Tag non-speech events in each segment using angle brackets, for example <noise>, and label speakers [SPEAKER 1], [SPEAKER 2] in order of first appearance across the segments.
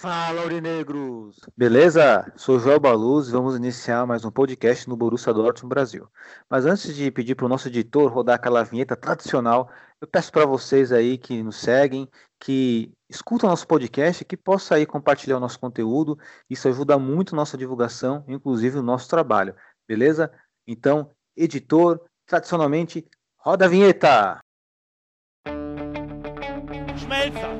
[SPEAKER 1] Fala, Aurinegros! Beleza? Sou Joel Baluz e vamos iniciar mais um podcast no Borussia Dortmund Brasil. Mas antes de pedir para o nosso editor rodar aquela vinheta tradicional, eu peço para vocês aí que nos seguem, que escutam nosso podcast, que possa aí compartilhar o nosso conteúdo. Isso ajuda muito a nossa divulgação, inclusive o nosso trabalho. Beleza? Então, editor, tradicionalmente, roda a vinheta!
[SPEAKER 2] Schmelzer.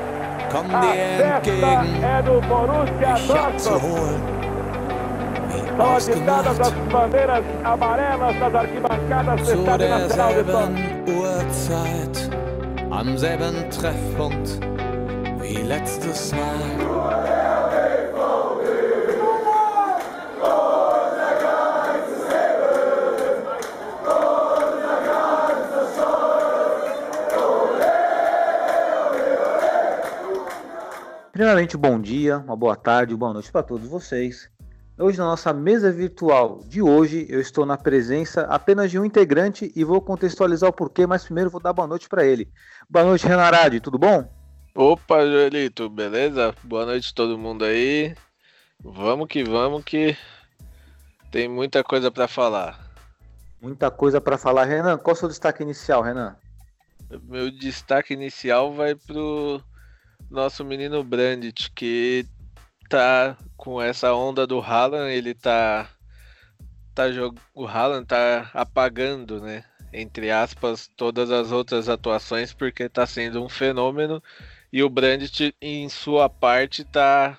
[SPEAKER 3] kommen dir entgegen, dich abzuholen. Ausgemacht. Zu derselben Uhrzeit, am selben Treffpunkt wie letztes Mal.
[SPEAKER 1] Primeiramente, bom dia, uma boa tarde, boa noite para todos vocês. Hoje, na nossa mesa virtual de hoje, eu estou na presença apenas de um integrante e vou contextualizar o porquê, mas primeiro vou dar boa noite para ele. Boa noite, Renarade, tudo bom?
[SPEAKER 4] Opa, Joelito, beleza? Boa noite todo mundo aí. Vamos que vamos que tem muita coisa pra falar.
[SPEAKER 1] Muita coisa para falar. Renan, qual é o seu destaque inicial, Renan?
[SPEAKER 4] Meu destaque inicial vai pro nosso menino Brandt, que tá com essa onda do Haaland, ele tá tá jog... o Haaland tá apagando, né? Entre aspas, todas as outras atuações porque tá sendo um fenômeno e o Brandt em sua parte tá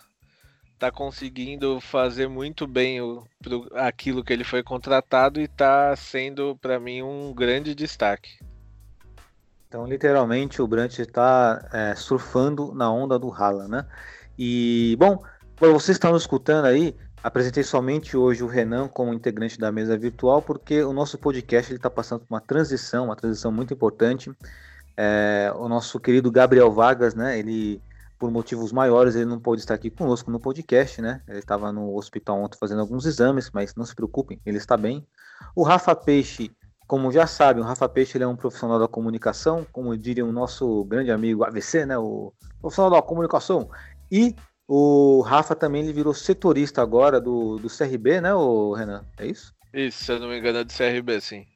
[SPEAKER 4] tá conseguindo fazer muito bem o, pro, aquilo que ele foi contratado e tá sendo para mim um grande destaque.
[SPEAKER 1] Então, literalmente, o Brandt está é, surfando na onda do Haaland, né? E, bom, vocês estão escutando aí, apresentei somente hoje o Renan como integrante da mesa virtual, porque o nosso podcast está passando por uma transição, uma transição muito importante. É, o nosso querido Gabriel Vargas, né? Ele, por motivos maiores, ele não pôde estar aqui conosco no podcast, né? Ele estava no hospital ontem fazendo alguns exames, mas não se preocupem, ele está bem. O Rafa Peixe como já sabem, o Rafa Peixe ele é um profissional da comunicação, como diria o nosso grande amigo AVC, né? O profissional da comunicação. E o Rafa também ele virou setorista agora do, do CRB, né, o Renan? É isso?
[SPEAKER 4] Isso, se eu não me engano, é do CRB, sim.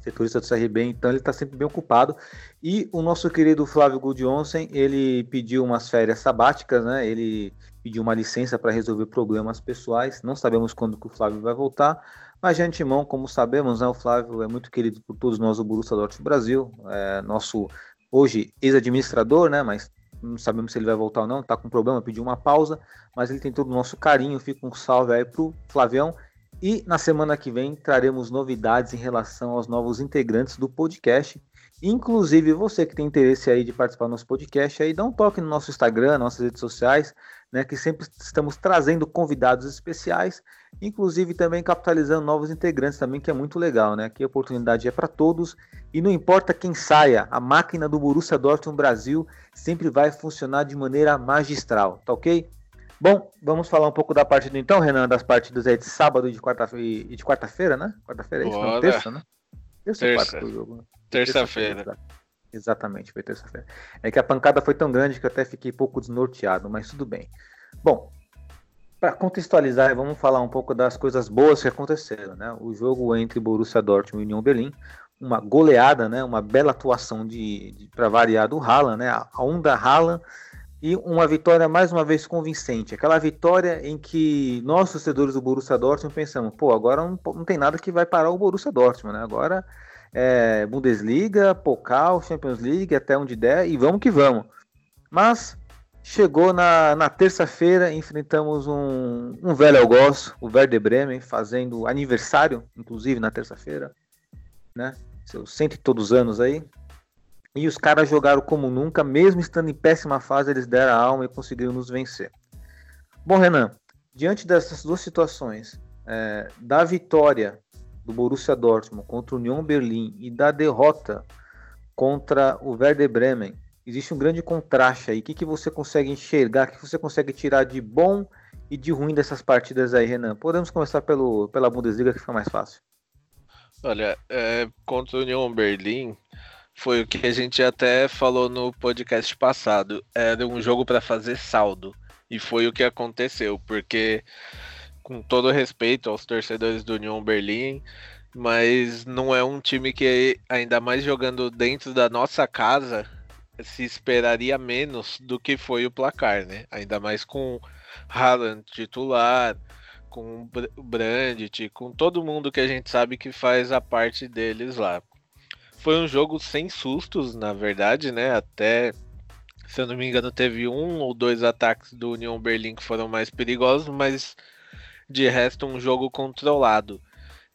[SPEAKER 1] Setorista do CRB, então ele está sempre bem ocupado. E o nosso querido Flávio Gudjonsen, ele pediu umas férias sabáticas, né? Ele pediu uma licença para resolver problemas pessoais. Não sabemos quando que o Flávio vai voltar, mas de antemão, como sabemos, né, o Flávio é muito querido por todos nós do Borussia Dortmund Brasil, é nosso hoje ex-administrador, né, mas não sabemos se ele vai voltar ou não, está com problema, pediu uma pausa, mas ele tem todo o nosso carinho, fica um salve aí pro Flavião. E na semana que vem traremos novidades em relação aos novos integrantes do podcast. Inclusive, você que tem interesse aí de participar do nosso podcast, aí dá um toque no nosso Instagram, nossas redes sociais, né, que sempre estamos trazendo convidados especiais, inclusive também capitalizando novos integrantes também, que é muito legal, né? Aqui a oportunidade é para todos e não importa quem saia, a máquina do Borussia Dortmund Brasil sempre vai funcionar de maneira magistral, tá ok? Bom, vamos falar um pouco da partida então, Renan, das partidas aí de sábado e de quarta-feira, e de quarta-feira, né? Quarta-feira é isso, não,
[SPEAKER 4] Bora.
[SPEAKER 1] terça, né? Terça,
[SPEAKER 4] Terça.
[SPEAKER 1] quarta que o jogo, né?
[SPEAKER 4] Terça-feira.
[SPEAKER 1] exato. Exatamente, foi terça-feira. É que a pancada foi tão grande que eu até fiquei pouco desnorteado, mas tudo bem. Bom, para contextualizar, vamos falar um pouco das coisas boas que aconteceram, né? O jogo entre Borussia Dortmund e União Berlim, uma goleada, né? Uma bela atuação de, de para variar do Haaland, né? A onda Haaland e uma vitória mais uma vez convincente. Aquela vitória em que nós torcedores do Borussia Dortmund pensamos, pô, agora não, não tem nada que vai parar o Borussia Dortmund, né? Agora é, Bundesliga, Pokal, Champions League, até onde der, e vamos que vamos. Mas chegou na, na terça-feira, enfrentamos um, um velho algoz, o Werder Bremen, fazendo aniversário, inclusive na terça-feira, né? Seus cento e todos anos aí. E os caras jogaram como nunca, mesmo estando em péssima fase, eles deram a alma e conseguiram nos vencer. Bom, Renan, diante dessas duas situações, é, da vitória do Borussia Dortmund contra o Union Berlim e da derrota contra o Werder Bremen, existe um grande contraste aí. O que, que você consegue enxergar, o que você consegue tirar de bom e de ruim dessas partidas aí, Renan? Podemos começar pelo, pela Bundesliga, que fica mais fácil.
[SPEAKER 4] Olha, é, contra o Union Berlim, foi o que a gente até falou no podcast passado. Era um jogo para fazer saldo. E foi o que aconteceu, porque, com todo respeito aos torcedores do Union Berlim, mas não é um time que, ainda mais jogando dentro da nossa casa, se esperaria menos do que foi o placar, né? Ainda mais com Haaland titular, com Brandt, com todo mundo que a gente sabe que faz a parte deles lá. Foi um jogo sem sustos, na verdade, né? Até, se eu não me engano, teve um ou dois ataques do Union Berlim que foram mais perigosos, mas de resto um jogo controlado.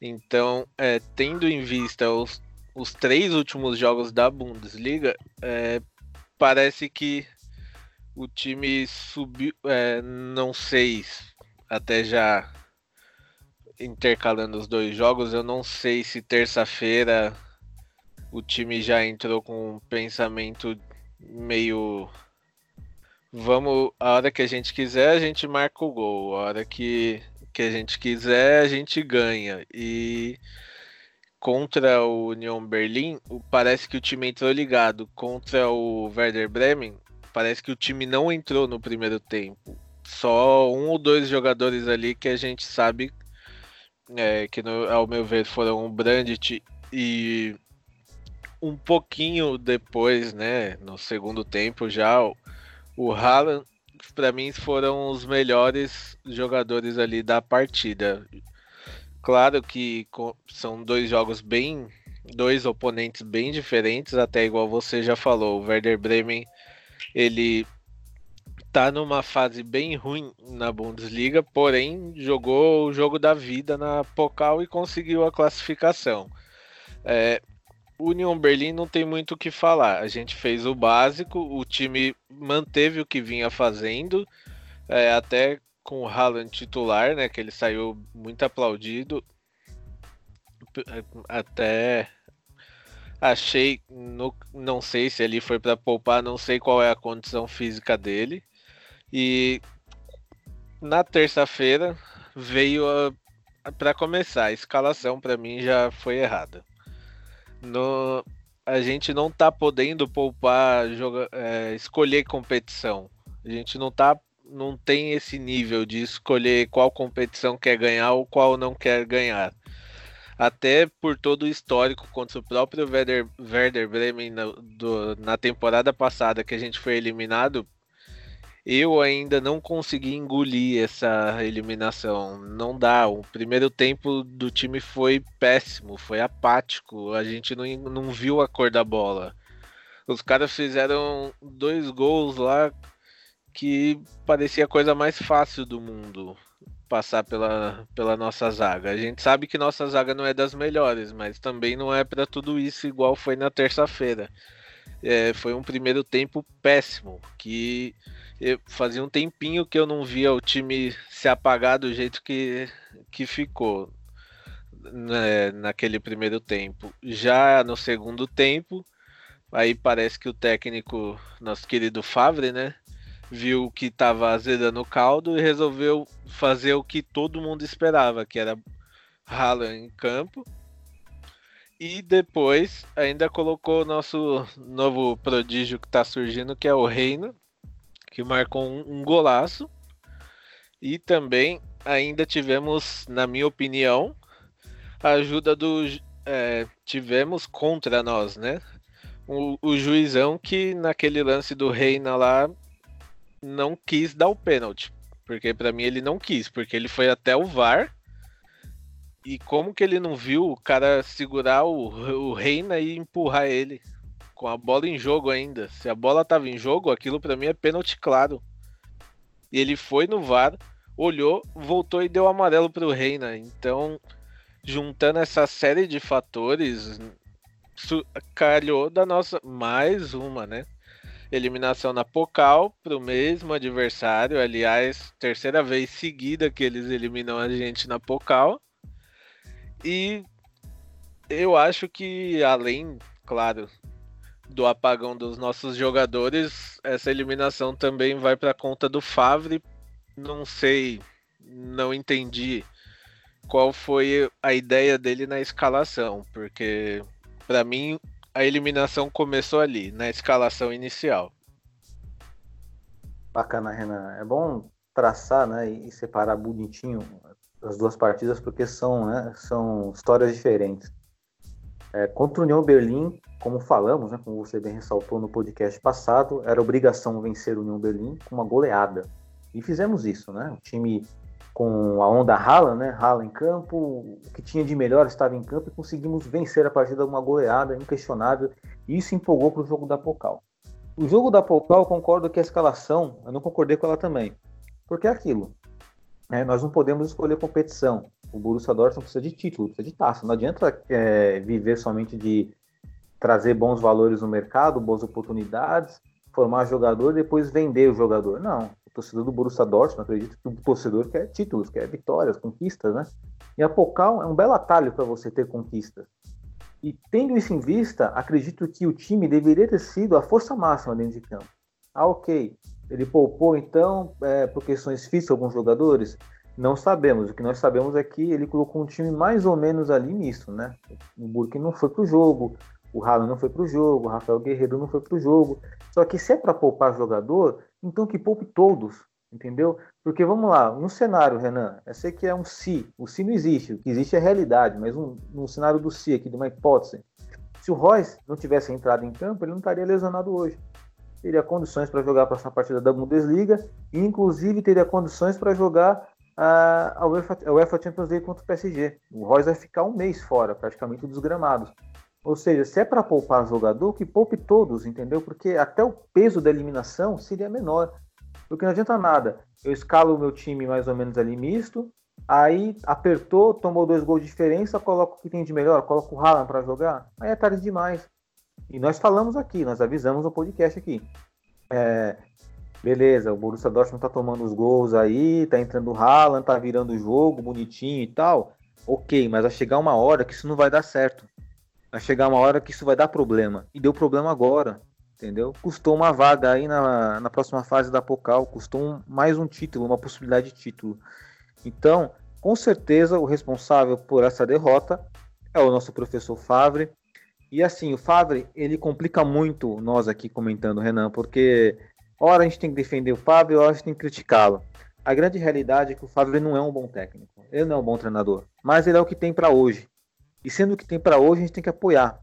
[SPEAKER 4] Então, é, tendo em vista os, os três últimos jogos da Bundesliga, é, parece que o time subiu, é, não sei, até já intercalando os dois jogos, eu não sei se terça-feira o time já entrou com um pensamento meio vamos, a hora que a gente quiser, a gente marca o gol, a hora que, que a gente quiser, a gente ganha. E contra o Union Berlim, parece que o time entrou ligado. Contra o Werder Bremen, parece que o time não entrou no primeiro tempo. Só um ou dois jogadores ali que a gente sabe é, que, no, ao meu ver, foram o Brandt e um pouquinho depois, né, no segundo tempo já, o, Haaland, para mim, foram os melhores jogadores ali da partida. Claro que são dois jogos bem. dois oponentes bem diferentes, até igual você já falou. O Werder Bremen ele tá numa fase bem ruim na Bundesliga, porém jogou o jogo da vida na Pokal e conseguiu a classificação. É, Union Berlim não tem muito o que falar. A gente fez o básico, o time manteve o que vinha fazendo, é, até com o Haaland titular, né? Que ele saiu muito aplaudido. Até achei, no, não sei se ele foi para poupar, não sei qual é a condição física dele. E na terça-feira veio para começar, a escalação para mim já foi errada. No, a gente não tá podendo poupar, joga, é, escolher competição. A gente não tá não tem esse nível de escolher qual competição quer ganhar ou qual não quer ganhar. Até por todo o histórico contra o próprio Werder, Werder Bremen na, do, na temporada passada que a gente foi eliminado, eu ainda não consegui engolir essa eliminação. Não dá. O primeiro tempo do time foi péssimo, foi apático. A gente não, não viu a cor da bola. Os caras fizeram dois gols lá que parecia a coisa mais fácil do mundo passar pela, pela nossa zaga. A gente sabe que nossa zaga não é das melhores, mas também não é para tudo isso igual foi na terça-feira. É, foi um primeiro tempo péssimo, que fazia um tempinho que eu não via o time se apagar do jeito que, que ficou né, naquele primeiro tempo. Já no segundo tempo, aí parece que o técnico, nosso querido Favre, né, viu que estava azedando o caldo e resolveu fazer o que todo mundo esperava, que era Haaland em campo. E depois ainda colocou o nosso novo prodígio que está surgindo, que é o Reino, que marcou um, golaço. E também ainda tivemos, na minha opinião, a ajuda do. É, tivemos contra nós, né? O, o, juizão que naquele lance do Reina lá não quis dar o pênalti. Porque para mim ele não quis, porque ele foi até o VAR. E como que ele não viu o cara segurar o, o Reina e empurrar ele? Com a bola em jogo ainda. Se a bola tava em jogo, aquilo para mim é pênalti claro. E ele foi no VAR, olhou, voltou e deu amarelo pro Reina. Então, juntando essa série de fatores, calhou da nossa. Mais uma, né? eliminação na Pocal para o mesmo adversário. Aliás, terceira vez seguida que eles eliminam a gente na Pocal. E eu acho que, além, claro, do apagão dos nossos jogadores, essa eliminação também vai para conta do Favre. Não sei, não entendi qual foi a ideia dele na escalação, porque para mim a eliminação começou ali, na escalação inicial.
[SPEAKER 1] Bacana, Renan. É bom traçar né, e separar bonitinho as duas partidas, porque são, né, são histórias diferentes. É, contra o União Berlim, como falamos, né, como você bem ressaltou no podcast passado, era obrigação vencer o União Berlim com uma goleada. E fizemos isso, né? O time com a onda rala, né? Rala em campo, o que tinha de melhor estava em campo e conseguimos vencer a partida com uma goleada inquestionável. E isso empolgou para o jogo da Pocal. O jogo da Pocal, concordo que a escalação, eu não concordei com ela também. Porque é aquilo. Né? Nós não podemos escolher competição. O Borussia Dortmund precisa de título, precisa de taça. Não adianta é, viver somente de trazer bons valores no mercado, boas oportunidades, formar jogador e depois vender o jogador. Não torcedor do Borussia Dortmund, acredito que o torcedor quer títulos, quer vitórias, conquistas, né? E a Pocal é um belo atalho para você ter conquistas. E tendo isso em vista, acredito que o time deveria ter sido a força máxima dentro de campo. Ah, ok. Ele poupou, então, é, por questões físicas, alguns jogadores? Não sabemos. O que nós sabemos é que ele colocou um time mais ou menos ali nisso, né? O Burke não foi para o jogo, o Haaland não foi para o jogo, o Rafael Guerreiro não foi para o jogo. Só que se é para poupar jogador, então que poupe todos, entendeu? Porque vamos lá, no cenário, Renan, eu sei que é um se, o se não existe, o que existe é realidade, mas um, no cenário do se aqui, de uma hipótese, se o Royce não tivesse entrado em campo, ele não estaria lesionado hoje. Teria condições para jogar para essa partida da Bundesliga e, inclusive, teria condições para jogar a, a, UEFA, a UEFA Champions League contra o PSG. O Royce vai ficar um mês fora, praticamente, dos gramados. Ou seja, se é para poupar jogador, que poupe todos, entendeu? Porque até o peso da eliminação seria menor. Porque não adianta nada. Eu escalo o meu time mais ou menos ali misto, aí apertou, tomou dois gols de diferença, coloco o que tem de melhor, coloco o Haaland para jogar, aí é tarde demais. E nós falamos aqui, nós avisamos no podcast aqui. É, beleza, o Borussia Dortmund tá tomando os gols aí, tá entrando o Haaland, tá virando o jogo bonitinho e tal. Ok, mas vai chegar uma hora que isso não vai dar certo. Vai chegar uma hora que isso vai dar problema. E deu problema agora, entendeu? Custou uma vaga aí na, na próxima fase da Pocal, custou um, mais um título, uma possibilidade de título. Então, com certeza, o responsável por essa derrota é o nosso professor Favre. E assim, o Favre, ele complica muito nós aqui comentando, Renan, porque hora a gente tem que defender o Favre, hora a gente tem que criticá-lo. A grande realidade é que o Favre não é um bom técnico, ele não é um bom treinador, mas ele é o que tem para hoje. E sendo o que tem para hoje, a gente tem que apoiar.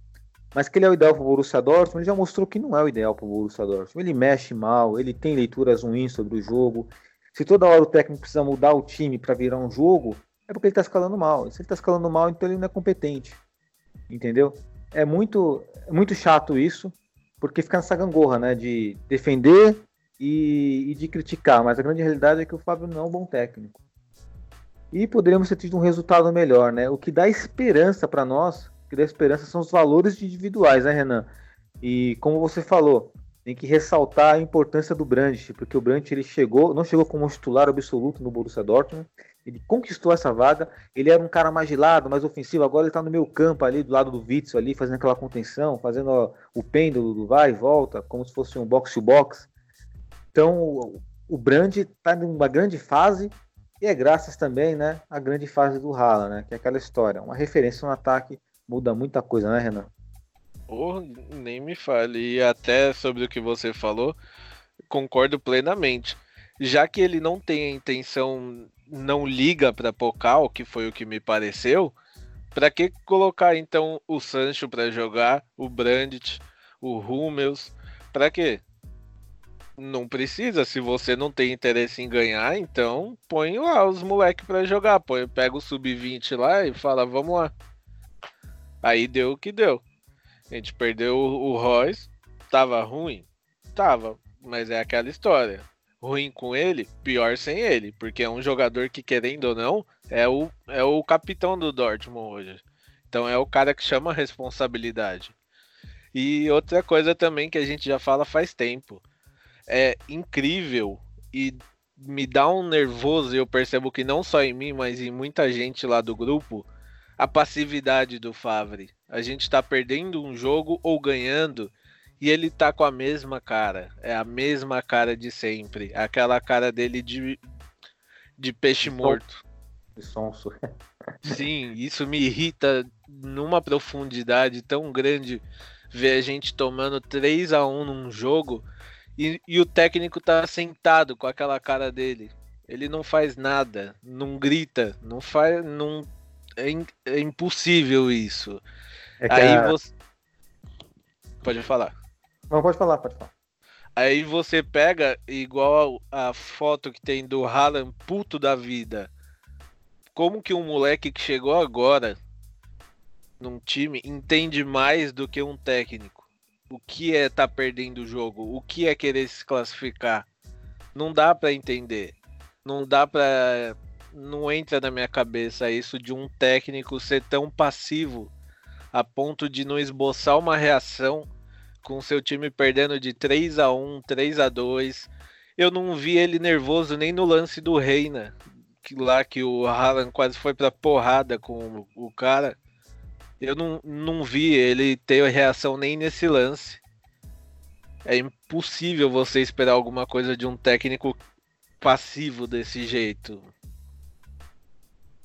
[SPEAKER 1] Mas que ele é o ideal para o Borussia Dortmund, ele já mostrou que não é o ideal para o Borussia Dortmund. Ele mexe mal, ele tem leituras ruins sobre o jogo. Se toda hora o técnico precisa mudar o time para virar um jogo, é porque ele está escalando mal. Se ele está escalando mal, então ele não é competente. Entendeu? É muito, muito chato isso, porque fica nessa gangorra, né? De defender e, e de criticar. Mas a grande realidade é que o Fábio não é um bom técnico e poderíamos ter tido um resultado melhor, né? O que dá esperança para nós, o que dá esperança são os valores individuais, né, Renan? E como você falou, tem que ressaltar a importância do Brandt, porque o Brandt ele chegou, não chegou como titular absoluto no Borussia Dortmund, ele conquistou essa vaga, ele era um cara mais gelado, mais ofensivo, agora ele está no meio campo ali, do lado do Witzel ali, fazendo aquela contenção, fazendo ó, o pêndulo do vai e volta, como se fosse um box-to-box. Então, o, o Brand está numa grande fase, e é graças também, né, à grande fase do Haaland, né, que é aquela história. Uma referência no ataque muda muita coisa, né, Renan?
[SPEAKER 4] Oh, nem me fale. E até sobre o que você falou, concordo plenamente. Já que ele não tem a intenção, não liga para Pocal, que foi o que me pareceu, para que colocar então o Sancho para jogar, o Brandt, o Hummels? Para quê? Não precisa, se você não tem interesse em ganhar, então põe lá os moleques para jogar. Põe, pega o sub-20 lá e fala, vamos lá. Aí deu o que deu. A gente perdeu o Royce, tava ruim? Tava, mas é aquela história. Ruim com ele, pior sem ele, porque é um jogador que, querendo ou não, é o, é o capitão do Dortmund hoje. Então é o cara que chama a responsabilidade. E outra coisa também que a gente já fala faz tempo. É incrível e me dá um nervoso, eu percebo que não só em mim, mas em muita gente lá do grupo, a passividade do Favre. A gente tá perdendo um jogo ou ganhando e ele tá com a mesma cara. É a mesma cara de sempre. Aquela cara dele de, de peixe morto.
[SPEAKER 1] De sonso. <laughs>
[SPEAKER 4] Sim, isso me irrita numa profundidade tão grande ver a gente tomando 3 a 1 num jogo e, e, o técnico tá sentado com aquela cara dele. Ele não faz nada, não grita, não faz. Não, é, é impossível isso. É Aí a... você. Pode falar.
[SPEAKER 1] Não, pode falar, pode falar.
[SPEAKER 4] Aí você pega, igual a foto que tem do Haaland puto da vida. Como que um moleque que chegou agora num time entende mais do que um técnico? O que é tá perdendo o jogo? O que é querer se classificar? Não dá para entender. Não dá para não entra na minha cabeça isso de um técnico ser tão passivo a ponto de não esboçar uma reação com seu time perdendo de 3 a 1, 3 a 2. Eu não vi ele nervoso nem no lance do Reina, que lá que o Haaland quase foi pra porrada com o cara. Eu não, não vi ele ter reação nem nesse lance. É impossível você esperar alguma coisa de um técnico passivo desse jeito.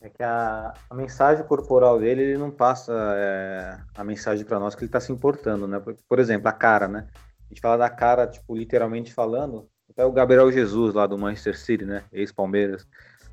[SPEAKER 1] É que a, a mensagem corporal dele, ele não passa é, a mensagem para nós que ele está se importando, né? Por, por, exemplo, a cara, né? A gente fala da cara, tipo, literalmente falando, até o Gabriel Jesus lá do Manchester City, né? Ex-Palmeiras.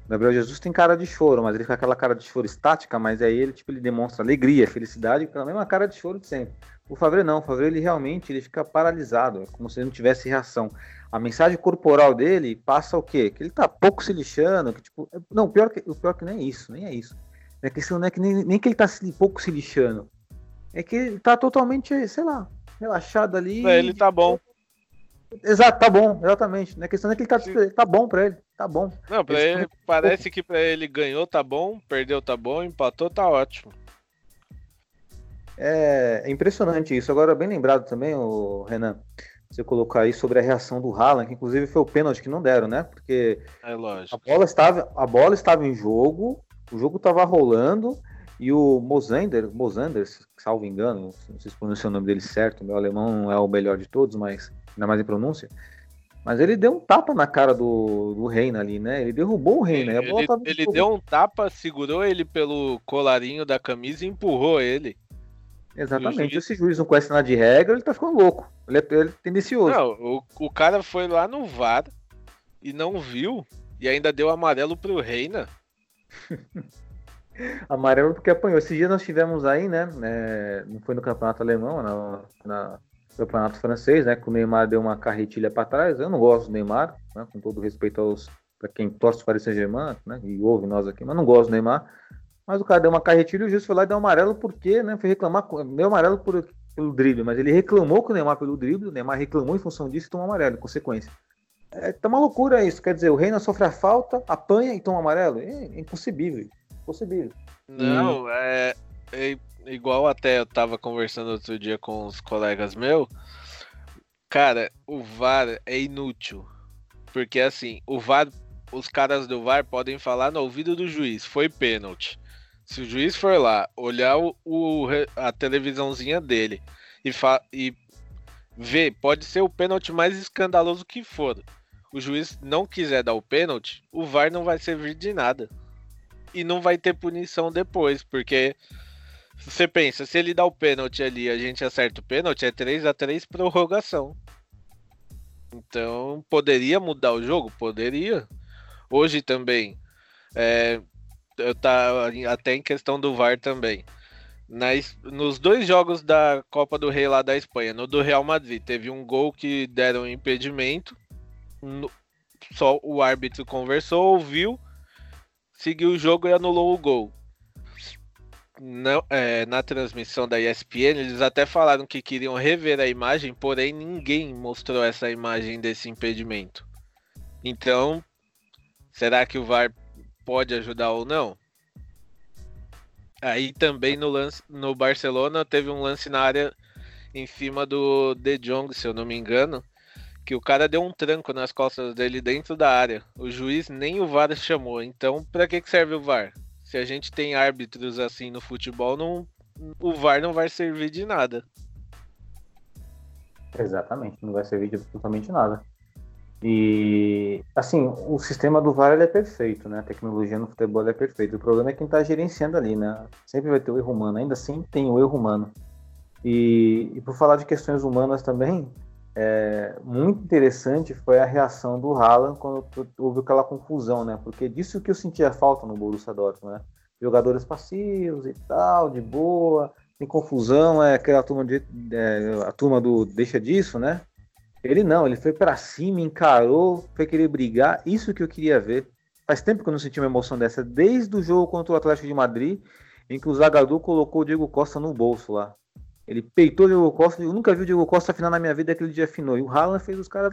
[SPEAKER 1] Gabriel Jesus tem cara de choro, mas ele fica aquela cara de choro estática, mas aí ele, tipo, ele demonstra alegria, felicidade, com a mesma cara de choro de sempre. O Favre não, o Favre ele realmente ele fica paralisado, é como se ele não tivesse reação a mensagem corporal dele passa o quê? Que ele tá pouco se lixando, que tipo, não, pior que, o pior que nem é isso, nem é isso. A questão não é que nem, nem que ele tá se, pouco se lixando, é que ele tá totalmente, sei lá, relaxado ali.
[SPEAKER 4] Pra ele tá bom.
[SPEAKER 1] Exato, tá bom, exatamente. A questão é que ele tá, tá bom pra ele, tá bom.
[SPEAKER 4] Não, pra ele, ele parece que pra ele ganhou, tá bom, perdeu, tá bom, empatou, tá ótimo.
[SPEAKER 1] É, é impressionante isso. Agora, bem lembrado também, o Renan, você colocar aí sobre a reação do Haaland, que inclusive foi o pênalti que não deram, né? Porque
[SPEAKER 4] é
[SPEAKER 1] a bola estava, a bola estava em jogo, o jogo estava rolando e o Mosander, Mosander, salvo engano, não sei se pronunciei o nome dele certo, meu alemão não é o melhor de todos, mas ainda mais em pronúncia. Mas ele deu um tapa na cara do, do Reina ali, né? Ele derrubou o Reina.
[SPEAKER 4] Ele, ele deu um tapa, segurou ele pelo colarinho da camisa e empurrou ele.
[SPEAKER 1] Exatamente. Juiz... Esse juiz não conhece nada de regra, ele tá ficando louco. Ele é, ele é tendencioso.
[SPEAKER 4] Não, o, o cara foi lá no VAR e não viu e ainda deu amarelo pro Reina. <laughs>
[SPEAKER 1] amarelo porque apanhou. Esse dia nós tivemos aí, né? É, não foi no campeonato alemão, na, na campeonato francês, né? Que o Neymar deu uma carretilha para trás. Eu não gosto do Neymar, né, com todo respeito aos para quem torce para o Saint-Germain, né? E ouve nós aqui, mas não gosto do Neymar. Mas o cara deu uma carretilha e o juiz foi lá e deu amarelo porque, né? Foi reclamar, deu amarelo por, pelo drible, mas ele reclamou com o Neymar pelo drible, o Neymar reclamou em função disso e tomou amarelo, em consequência. É, tá uma loucura isso, quer dizer, o Reina sofre a falta, apanha e toma amarelo. É, é impossível, impossível.
[SPEAKER 4] Não, hum. é, é, igual até eu tava conversando outro dia com os colegas meus. Cara, o VAR é inútil. Porque assim, o VAR, os caras do VAR podem falar no ouvido do juiz, foi pênalti. Se o juiz for lá olhar o, o a televisãozinha dele e, e ver, pode ser o pênalti mais escandaloso que for. O juiz não quiser dar o pênalti, o VAR não vai servir de nada. E não vai ter punição depois, porque você pensa, se ele dá o pênalti ali a gente acerta o pênalti, é 3 a 3 prorrogação. Então, poderia mudar o jogo? Poderia. Hoje também. É, eu tá até em questão do VAR também. Nas, nos dois jogos da Copa do Rei lá da Espanha, no do Real Madrid, teve um gol que deram impedimento. No, só o árbitro conversou, ouviu, seguiu o jogo e anulou o gol. Não, é, na transmissão da ESPN, eles até falaram que queriam rever a imagem, porém ninguém mostrou essa imagem desse impedimento. Então, será que o VAR pode ajudar ou não. Aí também no lance no Barcelona teve um lance na área em cima do De Jong, se eu não me engano, que o cara deu um tranco nas costas dele dentro da área. O juiz nem o VAR chamou. Então, para que, que serve o VAR? Se a gente tem árbitros assim no futebol, não, o VAR não vai servir de nada.
[SPEAKER 1] Exatamente, não vai servir de absolutamente nada. E assim, o sistema do VAR é perfeito, né? A tecnologia no futebol é perfeita. O problema é quem está gerenciando ali, né? Sempre vai ter o erro humano, ainda assim tem o erro humano. E, e por falar de questões humanas também, é, muito interessante foi a reação do Haaland quando houve aquela confusão, né? Porque disso que eu sentia falta no Borussia Dortmund, né? Jogadores passivos e tal, de boa, tem confusão, é aquela turma de, é, a turma do deixa disso, né? Ele não, ele foi para cima, encarou, foi querer brigar, isso que eu queria ver. Faz tempo que eu não senti uma emoção dessa, desde o jogo contra o Atlético de Madrid, em que o Zagadou colocou o Diego Costa no bolso lá. Ele peitou o Diego Costa. Eu nunca vi o Diego Costa afinar na minha vida aquele dia afinou. E o Haaland fez os caras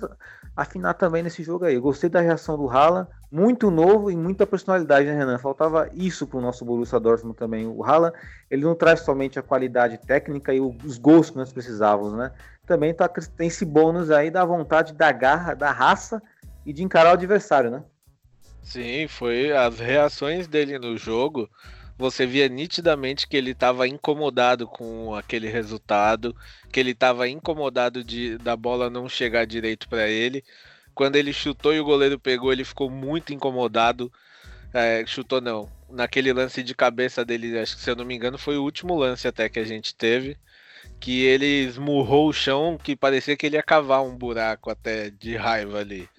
[SPEAKER 1] afinar também nesse jogo aí. Eu gostei da reação do Haaland. Muito novo e muita personalidade, né, Renan? Faltava isso pro nosso Borussia Dortmund também. O Haaland, ele não traz somente a qualidade técnica e os gols que nós precisávamos, né? Também tá, tem esse bônus aí da vontade, da garra, da raça e de encarar o adversário, né?
[SPEAKER 4] Sim, foi as reações dele no jogo você via nitidamente que ele estava incomodado com aquele resultado, que ele estava incomodado de da bola não chegar direito para ele. Quando ele chutou e o goleiro pegou, ele ficou muito incomodado. É, chutou não. Naquele lance de cabeça dele, acho que se eu não me engano, foi o último lance até que a gente teve. Que ele esmurrou o chão, que parecia que ele ia cavar um buraco até de raiva ali.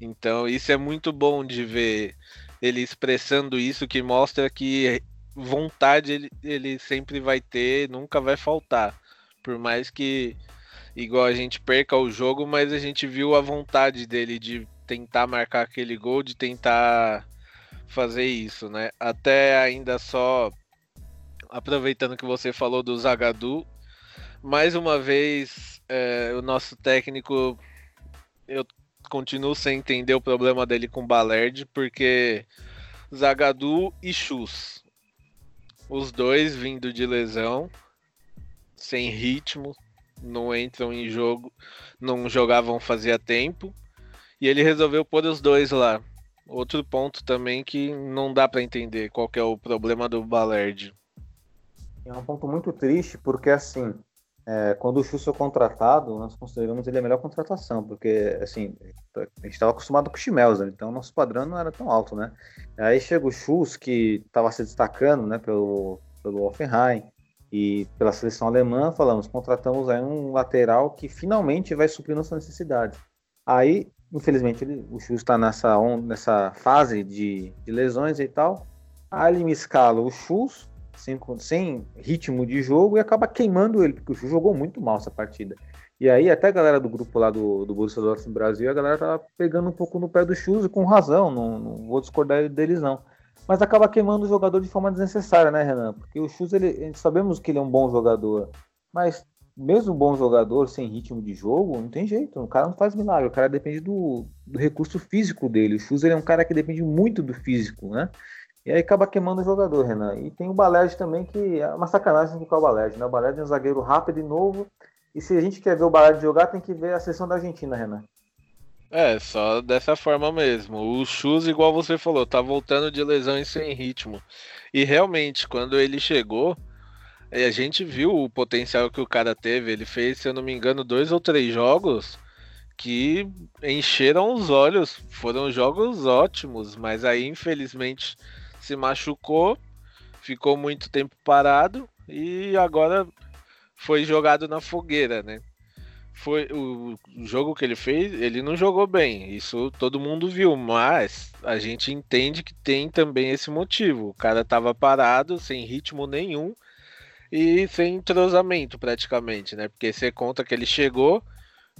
[SPEAKER 4] Então, isso é muito bom de ver ele expressando isso, que mostra que vontade ele, ele sempre vai ter, nunca vai faltar. Por mais que, igual a gente perca o jogo, mas a gente viu a vontade dele de tentar marcar aquele gol, de tentar fazer isso, né? Até ainda só aproveitando que você falou do Zagadu, mais uma vez é, o nosso técnico, eu continuo sem entender o problema dele com o porque Zagadu e Chus os dois vindo de lesão, sem ritmo, não entram em jogo, não jogavam fazia tempo. E ele resolveu pôr os dois lá. Outro ponto também que não dá para entender qual é o problema do Balerd.
[SPEAKER 1] É um ponto muito triste, porque assim, é, quando o Chus foi contratado, nós consideramos ele a melhor contratação, porque assim, a gente estava acostumado com o Schmelzer, então nosso padrão não era tão alto, né? Aí chega o Chus, que estava se destacando né, pelo, pelo Offenheim e pela seleção alemã, falamos, contratamos aí um lateral que finalmente vai suprir nossas necessidades. Aí, infelizmente, ele, o Chus está nessa, nessa fase de, de lesões e tal, aí ele me escala o Chus, sem, sem ritmo de jogo e acaba queimando ele, porque jogou muito mal essa partida. E aí até a galera do grupo lá do, do Borussia Dortmund Brasil, a galera tava pegando um pouco no pé do Chus com razão, não, não, vou discordar deles não. Mas acaba queimando o jogador de forma desnecessária, né, Renan? Porque o Chus, ele, sabemos que ele é um bom jogador, mas mesmo bom jogador sem ritmo de jogo, não tem jeito, o cara não faz milagre, o cara depende do, do recurso físico dele. O Chus ele é um cara que depende muito do físico, né? E aí acaba queimando o jogador, Renan. E tem o Baled também, que é uma sacanagem com o Baled, né? O Baled é um zagueiro rápido e novo. E se a gente quer ver o Baled jogar, tem que ver a sessão da Argentina, Renan.
[SPEAKER 4] É, só dessa forma mesmo. O Chus, igual você falou, tá voltando de lesão e sem ritmo. E realmente, quando ele chegou, a gente viu o potencial que o cara teve. Ele fez, se eu não me engano, dois ou três jogos que encheram os olhos. Foram jogos ótimos, mas aí, infelizmente, se machucou, ficou muito tempo parado e agora foi jogado na fogueira, né? Foi o jogo que ele fez, ele não jogou bem, isso todo mundo viu, mas a gente entende que tem também esse motivo. O cara tava parado, sem ritmo nenhum e sem entrosamento praticamente, né? Porque você conta que ele chegou,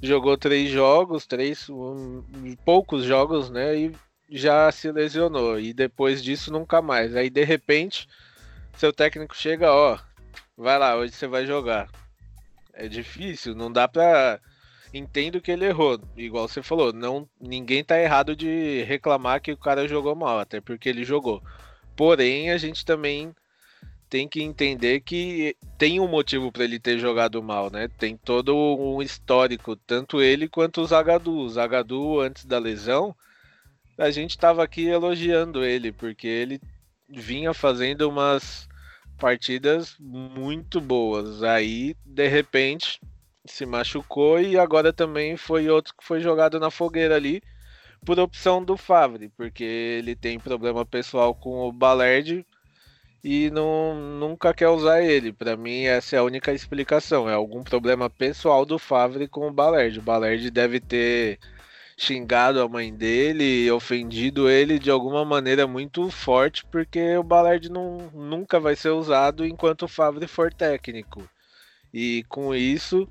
[SPEAKER 4] jogou três jogos, três um, poucos jogos, né? E já se lesionou e depois disso nunca mais. Aí de repente, seu técnico chega, ó, vai lá, hoje você vai jogar. É difícil, não dá pra. Entendo que ele errou, igual você falou, não ninguém tá errado de reclamar que o cara jogou mal, até porque ele jogou. Porém, a gente também tem que entender que tem um motivo para ele ter jogado mal, né? Tem todo um histórico, tanto ele quanto o Zagadu. O Zagadu, antes da lesão, a gente estava aqui elogiando ele, porque ele vinha fazendo umas partidas muito boas. Aí, de repente, se machucou e agora também foi outro que foi jogado na fogueira ali por opção do Favre, porque ele tem problema pessoal com o Balerd e não, nunca quer usar ele. Para mim, essa é a única explicação. É algum problema pessoal do Favre com o Balerd. O Balerd deve ter xingado a mãe dele, ofendido ele de alguma maneira muito forte, porque o Ballard não, nunca vai ser usado enquanto o Favre for técnico. E com isso,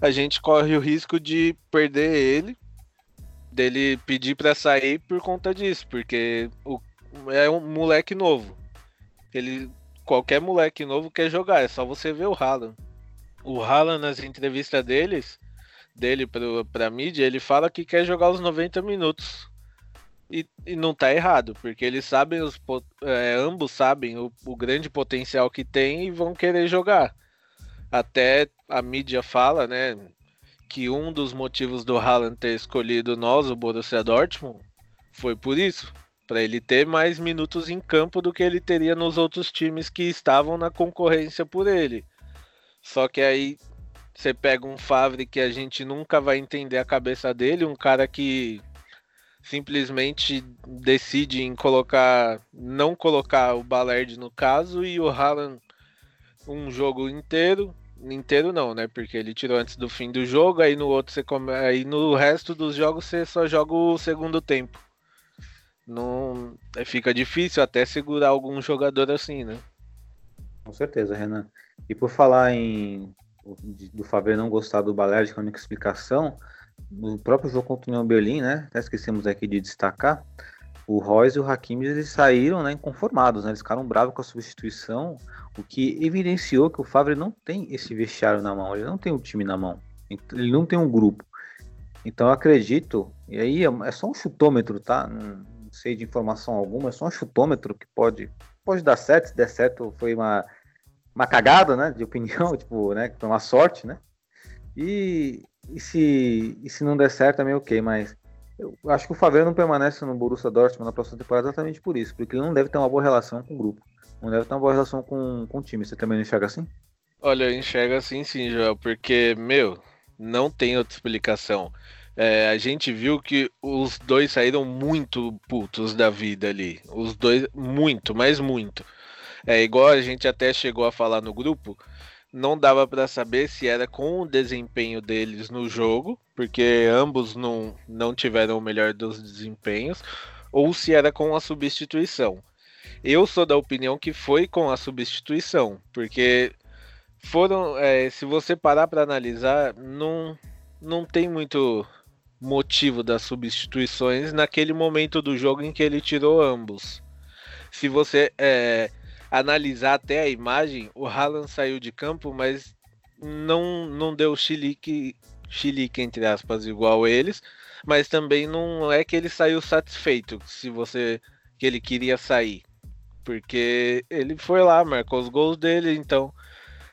[SPEAKER 4] a gente corre o risco de perder ele, dele pedir para sair por conta disso, porque o, é um moleque novo. Ele qualquer moleque novo quer jogar, é só você ver o Haaland. O Haaland nas entrevistas deles, dele pro, pra mídia, ele fala que quer jogar os 90 minutos. E, e não tá errado, porque eles sabem, os, é, ambos sabem o, o grande potencial que tem e vão querer jogar. Até a mídia fala, né, que um dos motivos do Haaland ter escolhido nós, o Borussia Dortmund, foi por isso, para ele ter mais minutos em campo do que ele teria nos outros times que estavam na concorrência por ele. Só que aí você pega um Favre que a gente nunca vai entender a cabeça dele, um cara que simplesmente decide em colocar, não colocar o Ballard no caso e o Haaland um jogo inteiro, inteiro não, né? Porque ele tirou antes do fim do jogo, aí no outro você come... aí no resto dos jogos você só joga o segundo tempo. Não é, fica difícil até segurar algum jogador assim, né?
[SPEAKER 1] Com certeza, Renan. E por falar em do Fábio não gostar do com a única explicação, no próprio jogo contra o União Berlim, né? Até esquecemos aqui de destacar, o Royce e o Hakimi eles saíram né, inconformados, né? Eles ficaram bravos com a substituição, o que evidenciou que o Favre não tem esse vestiário na mão, ele não tem um time na mão, ele não tem um grupo. Então eu acredito, e aí é, é só um chutômetro, tá? Não sei de informação alguma, é só um chutômetro que pode, pode dar certo, se der certo foi uma uma cagada, né, de opinião, <laughs> tipo, né, foi uma sorte, né? E, e, se, e se não der certo também ok, mas eu acho que o Favre não permanece no Borussia Dortmund na próxima temporada exatamente por isso, porque ele não deve ter uma boa relação com o grupo, não deve ter uma boa relação com, com o time. Você também não enxerga assim?
[SPEAKER 4] Olha, eu enxergo assim sim, Joel, porque, meu, não tem outra explicação. É, a gente viu que os dois saíram muito putos da vida ali. Os dois, muito, mas muito. É igual a gente até chegou a falar no grupo, não dava para saber se era com o desempenho deles no jogo, porque ambos não, não tiveram o melhor dos desempenhos, ou se era com a substituição. Eu sou da opinião que foi com a substituição, porque foram, é, se você parar para analisar, não, não tem muito motivo das substituições naquele momento do jogo em que ele tirou ambos. Se você é, analisar até a imagem, o Haaland saiu de campo, mas não, não deu chilique, chilique, entre aspas, igual eles, mas também não é que ele saiu satisfeito, se você que ele queria sair, porque ele foi lá, marcou os gols dele, então,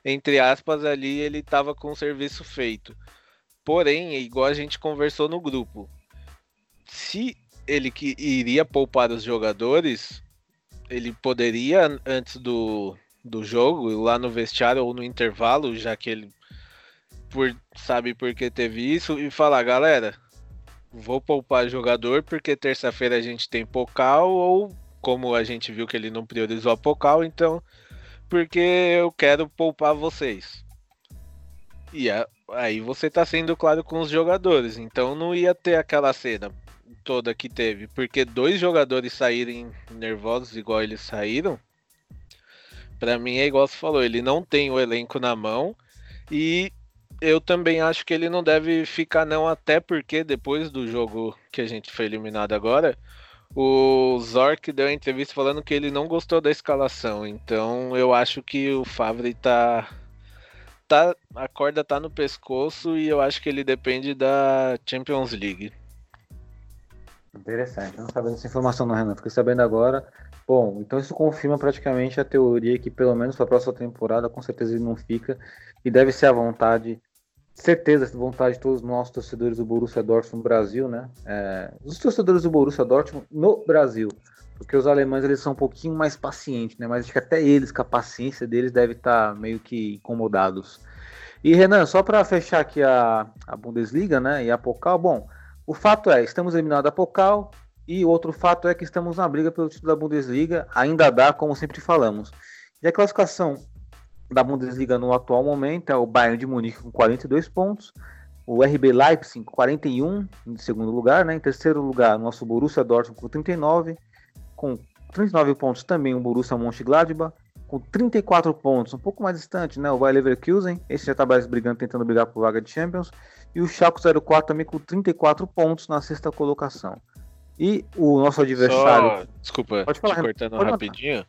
[SPEAKER 4] entre aspas, ali ele estava com o serviço feito. Porém, igual a gente conversou no grupo, se ele que iria poupar os jogadores, ele poderia, antes do, do jogo, lá no vestiário ou no intervalo, já que ele por, sabe por que teve isso, e falar, galera, vou poupar jogador porque terça-feira a gente tem Pocal, ou como a gente viu que ele não priorizou a Pocal, então porque eu quero poupar vocês. E aí você tá sendo claro com os jogadores, então não ia ter aquela cena toda que teve, porque dois jogadores saírem nervosos igual eles saíram, para mim é igual você falou, ele não tem o elenco na mão e eu também acho que ele não deve ficar não, até porque depois do jogo que a gente foi eliminado agora, o Zork deu a entrevista falando que ele não gostou da escalação, então eu acho que o Favre tá tá a corda tá no pescoço e eu acho que ele depende da Champions League.
[SPEAKER 1] Interessante. Não sabia dessa informação, não, Renan. Fiquei sabendo agora. Bom, então isso confirma praticamente a teoria que pelo menos para a próxima temporada com certeza ele não fica e deve ser a vontade, certeza a vontade de todos nós torcedores do Borussia Dortmund no Brasil, né? É, os torcedores do Borussia Dortmund no Brasil, porque os alemães eles são um pouquinho mais pacientes, né? Mas acho que até eles, com a paciência deles, deve estar tá meio que incomodados. E Renan, só para fechar aqui a, a Bundesliga, né? E a Pokal, bom, o fato é, estamos eliminados da Pokal, e outro fato é que estamos na briga pelo título da Bundesliga, ainda dá, como sempre falamos. E a classificação da Bundesliga no atual momento é o Bayern de Munique com 42 pontos, o RB Leipzig com 41 em segundo lugar, né? Em terceiro lugar, nosso Borussia Dortmund com 39, com 39 pontos também o Borussia Mönchengladbach, com 34 pontos, um pouco mais distante, né? O Bayer Leverkusen, esse já está brigando, tentando brigar por vaga de Champions, e o Schalke 04 também com 34 pontos na sexta colocação. E o nosso adversário.
[SPEAKER 4] Só, desculpa, Pode falar, te cortando Pode rapidinho.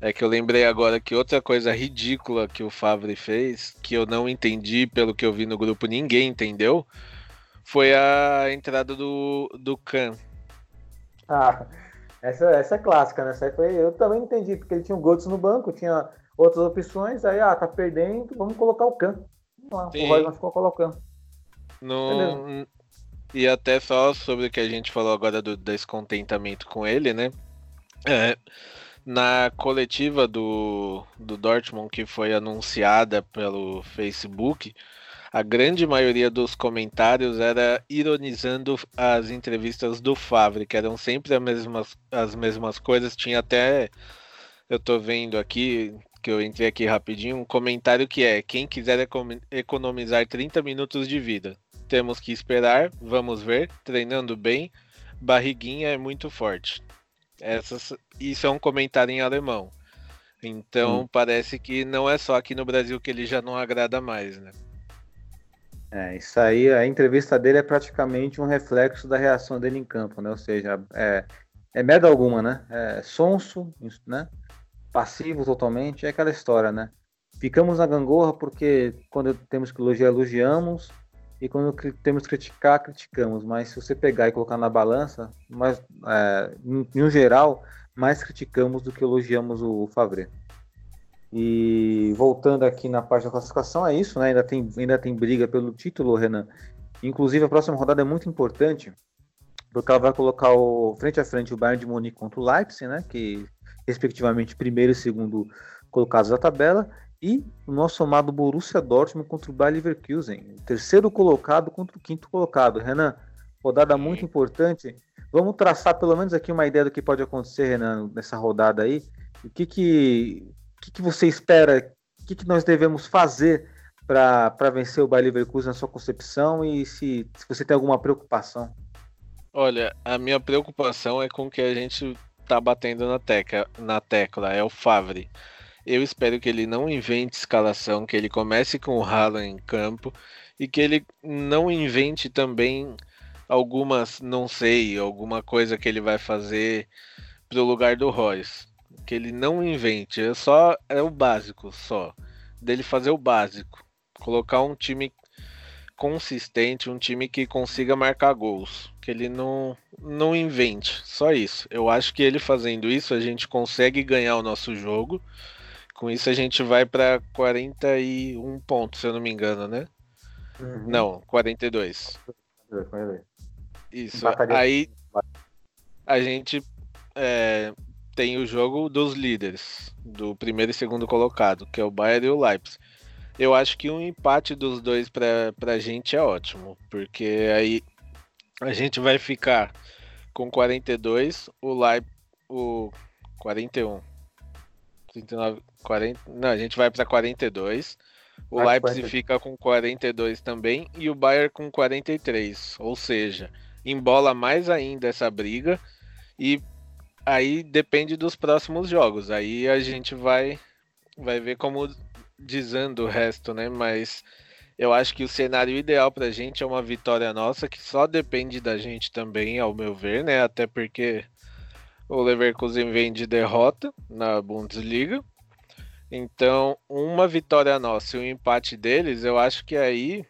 [SPEAKER 4] É que eu lembrei agora que outra coisa ridícula que o Favre fez, que eu não entendi, pelo que eu vi no grupo, ninguém entendeu, foi a entrada do, do Khan.
[SPEAKER 1] Ah, essa, essa é clássica, né? Essa foi, eu também entendi, porque ele tinha o Götze no banco, tinha outras opções, aí, ah, tá perdendo, vamos colocar o Khan. Vamos lá, Sim. o Roy ficou colocando.
[SPEAKER 4] No, e até só sobre o que a gente falou agora do descontentamento com ele, né? É, na coletiva do, do Dortmund que foi anunciada pelo Facebook, a grande maioria dos comentários era ironizando as entrevistas do Favre, que eram sempre as mesmas, as mesmas coisas. Tinha até, eu tô vendo aqui, que eu entrei aqui rapidinho, um comentário que é: quem quiser economizar 30 minutos de vida, temos que esperar, vamos ver, treinando bem, barriguinha é muito forte. Essas, isso é um comentário em alemão. Então hum. parece que não é só aqui no Brasil que ele já não agrada mais, né?
[SPEAKER 1] É, isso aí, a entrevista dele é praticamente um reflexo da reação dele em campo, né? Ou seja, é, é merda alguma, né? É sonso, né? Passivo totalmente, é aquela história, né? Ficamos na gangorra porque quando temos que elogiar, elogiamos, e quando temos que criticar, criticamos. Mas se você pegar e colocar na balança, mas, é, geral, mais criticamos do que elogiamos o Favre. E voltando aqui na parte da classificação, é isso, né? Ainda tem, ainda tem briga pelo título, Renan. Inclusive, a próxima rodada é muito importante, porque ela vai colocar o, frente a frente o Bayern de Munique contra o Leipzig, né? Que, respectivamente, primeiro e segundo colocados da tabela e o nosso amado Borussia Dortmund contra o Bayer Leverkusen, terceiro colocado contra o quinto colocado. Renan, rodada muito importante. Vamos traçar pelo menos aqui uma ideia do que pode acontecer, Renan, nessa rodada aí. O que que, o que, que você espera? O que, que nós devemos fazer para vencer o Bayer Leverkusen na sua concepção e se, se você tem alguma preocupação?
[SPEAKER 4] Olha, a minha preocupação é com o que a gente tá batendo na tecla, na tecla é o Favre. Eu espero que ele não invente escalação, que ele comece com o Haaland em campo e que ele não invente também algumas, não sei, alguma coisa que ele vai fazer pro lugar do Royce. Que ele não invente, é só é o básico só. Dele fazer o básico, colocar um time consistente, um time que consiga marcar gols, que ele não não invente, só isso. Eu acho que ele fazendo isso a gente consegue ganhar o nosso jogo com isso a gente vai para 41 pontos, se eu não me engano, né? Uhum. Não, 42. Isso. Aí a gente é, tem o jogo dos líderes, do primeiro e segundo colocado, que é o Bayern e o Leipzig. Eu acho que um empate dos dois para a gente é ótimo, porque aí a gente vai ficar com 42, o Leipzig, o 41. 39, 40, não, a gente vai para 42. O ah, Leipzig 40. fica com 42 também e o Bayern com 43. Ou seja, embola mais ainda essa briga e aí depende dos próximos jogos. Aí a gente vai vai ver como dizendo o resto, né? Mas eu acho que o cenário ideal pra gente é uma vitória nossa que só depende da gente também, ao meu ver, né? Até porque o Leverkusen vem de derrota na Bundesliga. Então, uma vitória nossa e um empate deles, eu acho que aí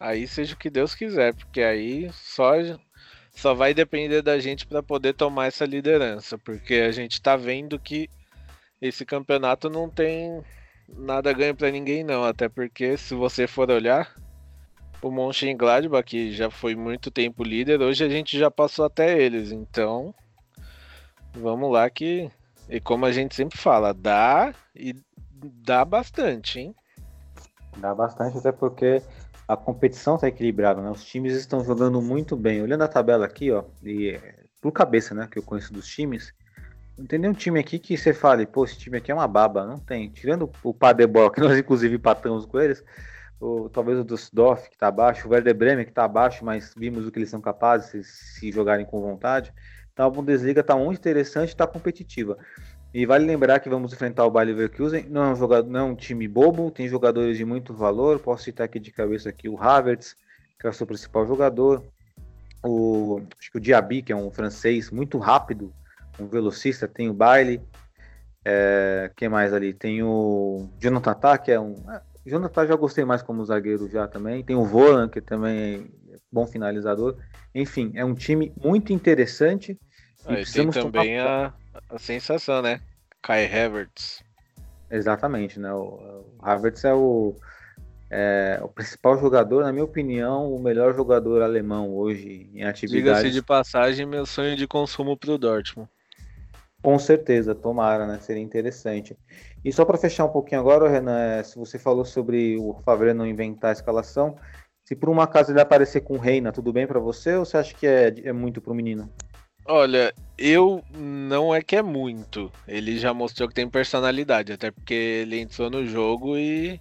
[SPEAKER 4] aí seja o que Deus quiser, porque aí só só vai depender da gente para poder tomar essa liderança, porque a gente tá vendo que esse campeonato não tem nada ganho para ninguém não, até porque se você for olhar o Mönchengladbach, que já foi muito tempo líder, hoje a gente já passou até eles, então vamos lá que e como a gente sempre fala, dá e dá bastante, hein?
[SPEAKER 1] Dá bastante, até porque a competição está equilibrada, né? Os times estão jogando muito bem. Olhando a tabela aqui, ó, e por cabeça, né, que eu conheço dos times, não tem nenhum time aqui que você fale, pô, esse time aqui é uma baba. Não tem. Tirando o Paderborn, que <laughs> nós inclusive empatamos com eles, ou talvez o Düsseldorf, que está abaixo, o Werder Bremen, que está abaixo, mas vimos o que eles são capazes se, se jogarem com vontade. Então a Bundesliga está muito interessante, está competitiva. E vale lembrar que vamos enfrentar o Bayer Leverkusen, não é um jogador, não é um time bobo, tem jogadores de muito valor. Posso citar aqui de cabeça aqui o Havertz, que é o seu principal jogador, o acho que o Diaby, que é um francês muito rápido, um velocista, tem o Bailey, é, quem mais ali? Tem o Jonathan Tah, que é um. É, Jonathan já gostei mais como zagueiro já também. Tem o Volan, que também é bom finalizador. Enfim, é um time muito interessante.
[SPEAKER 4] E, e tem também a, a sensação, né? Kai Havertz.
[SPEAKER 1] Exatamente, né? O, o Havertz é o, é o principal jogador, na minha opinião, o melhor jogador alemão hoje em atividade.
[SPEAKER 4] Diga-se de passagem, meu sonho de consumo para o Dortmund.
[SPEAKER 1] Com certeza, tomara, né? Seria interessante. E só para fechar um pouquinho agora, Renan, é, se você falou sobre o Favre não inventar a escalação, se por uma acaso ele aparecer com Reina, tudo bem para você ou você acha que é, é muito pro menino?
[SPEAKER 4] Olha, eu não é que é muito. Ele já mostrou que tem personalidade, até porque ele entrou no jogo e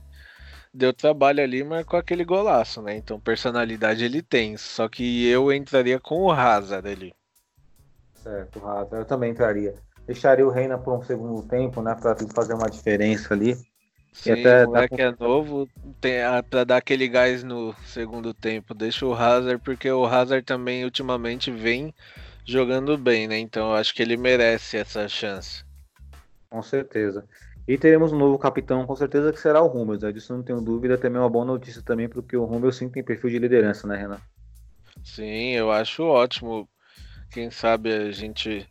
[SPEAKER 4] deu trabalho ali, marcou aquele golaço, né? Então personalidade ele tem. Só que eu entraria com o Hazard ali.
[SPEAKER 1] Certo, o Hazard. Eu também entraria. Deixaria o Reina por um segundo tempo, né? Pra fazer uma diferença ali.
[SPEAKER 4] Sim, até o moleque é novo, tem, ah, pra dar aquele gás no segundo tempo. Deixa o Hazard, porque o Hazard também ultimamente vem jogando bem, né? Então eu acho que ele merece essa chance.
[SPEAKER 1] Com certeza. E teremos um novo capitão, com certeza que será o Rummels. Né? Disso não tenho dúvida. Também é uma boa notícia também, porque o Rummels sim tem perfil de liderança, né, Renan?
[SPEAKER 4] Sim, eu acho ótimo. Quem sabe a gente.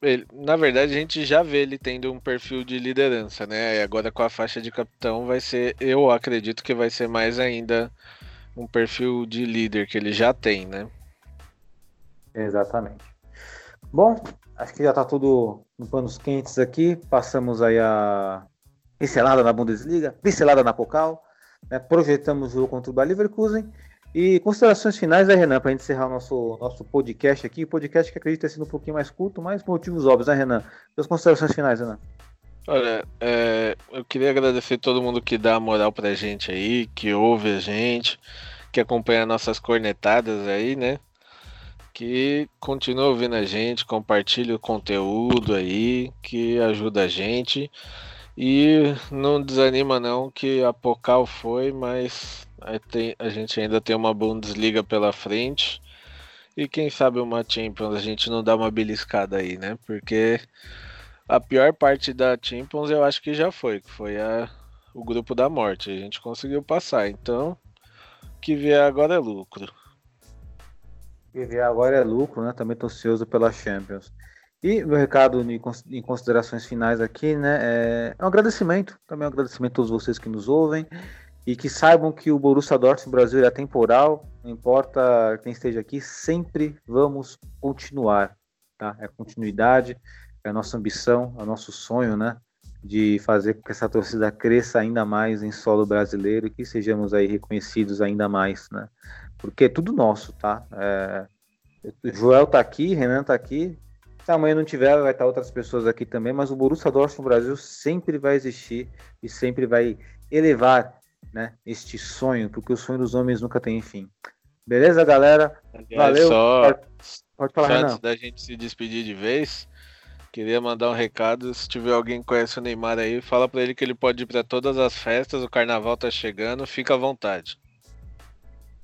[SPEAKER 4] Ele, na verdade, a gente já vê ele tendo um perfil de liderança, né? E agora com a faixa de capitão vai ser, eu acredito que vai ser mais ainda um perfil de líder que ele já tem, né?
[SPEAKER 1] Exatamente. Bom, acho que já está tudo em panos quentes aqui. Passamos aí a pincelada na Bundesliga, pincelada na Pokal. Né? Projetamos o jogo contra o Bayer Leverkusen. E considerações finais, né, Renan, para a gente encerrar o nosso, nosso podcast aqui. Podcast que acredito ter sido um pouquinho mais curto, mas por motivos óbvios, né, Renan? Suas considerações finais, Renan.
[SPEAKER 4] Olha, é, eu queria agradecer todo mundo que dá moral pra gente aí, que ouve a gente, que acompanha nossas cornetadas aí, né? Que continua ouvindo a gente, compartilha o conteúdo aí, que ajuda a gente. E não desanima não que a Pocal foi, mas a gente ainda tem uma Bundesliga pela frente. E quem sabe uma Champions a gente não dá uma beliscada aí, né? Porque a pior parte da Champions eu acho que já foi, que foi a, o grupo da morte. A gente conseguiu passar, então o que vier agora é lucro.
[SPEAKER 1] Viver agora é lucro, né? Também tô ansioso pela Champions. E meu recado em considerações finais aqui, né? É, é um agradecimento, também um agradecimento a todos vocês que nos ouvem e que saibam que o Borussia Dortmund Brasil é temporal, não importa quem esteja aqui, sempre vamos continuar, tá? É continuidade, é a nossa ambição, é o nosso sonho, né? De fazer com que essa torcida cresça ainda mais em solo brasileiro e que sejamos aí reconhecidos ainda mais, né? porque é tudo nosso, tá? É, Joel tá aqui, Renan tá aqui. Se amanhã não tiver, vai estar outras pessoas aqui também, mas o Borussia Dortmund Brasil sempre vai existir e sempre vai elevar, né, este sonho, porque o sonho dos homens nunca tem fim. Beleza, galera? Valeu.
[SPEAKER 4] Só, pode, pode falar, só Renan. antes da gente se despedir de vez, queria mandar um recado. Se tiver alguém que conhece o Neymar aí, fala para ele que ele pode ir para todas as festas, o carnaval tá chegando, fica à vontade.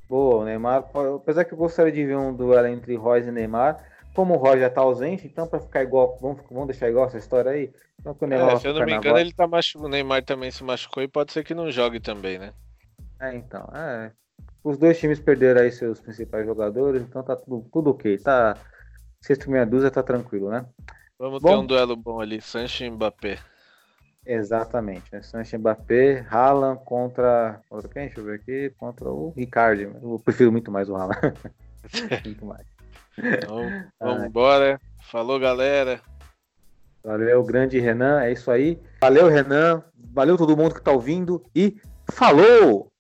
[SPEAKER 1] Boa, o Neymar, apesar que eu gostaria de ver um duelo entre Royce e Neymar, como o Roger tá ausente, então para ficar igual, vamos, vamos deixar igual essa história aí? Então,
[SPEAKER 4] o Neymar é, se eu não me engano, ele tá machu... o Neymar também se machucou e pode ser que não jogue também, né?
[SPEAKER 1] É, então, é. os dois times perderam aí seus principais jogadores, então tá tudo, tudo ok. Tá, sexto meia dúzia tá tranquilo, né?
[SPEAKER 4] Vamos
[SPEAKER 1] Bom.
[SPEAKER 4] ter um duelo bom ali, Sancho e Mbappé.
[SPEAKER 1] Exatamente. Né? Sancho Mbappé, Haaland contra. Contra quem? Deixa eu ver aqui. Contra o Ricardo. Eu prefiro muito mais o Haaland. <laughs> muito mais.
[SPEAKER 4] Então, <laughs> vamos embora. Falou, galera.
[SPEAKER 1] Valeu, grande Renan. É isso aí. Valeu, Renan. Valeu todo mundo que tá ouvindo. E falou!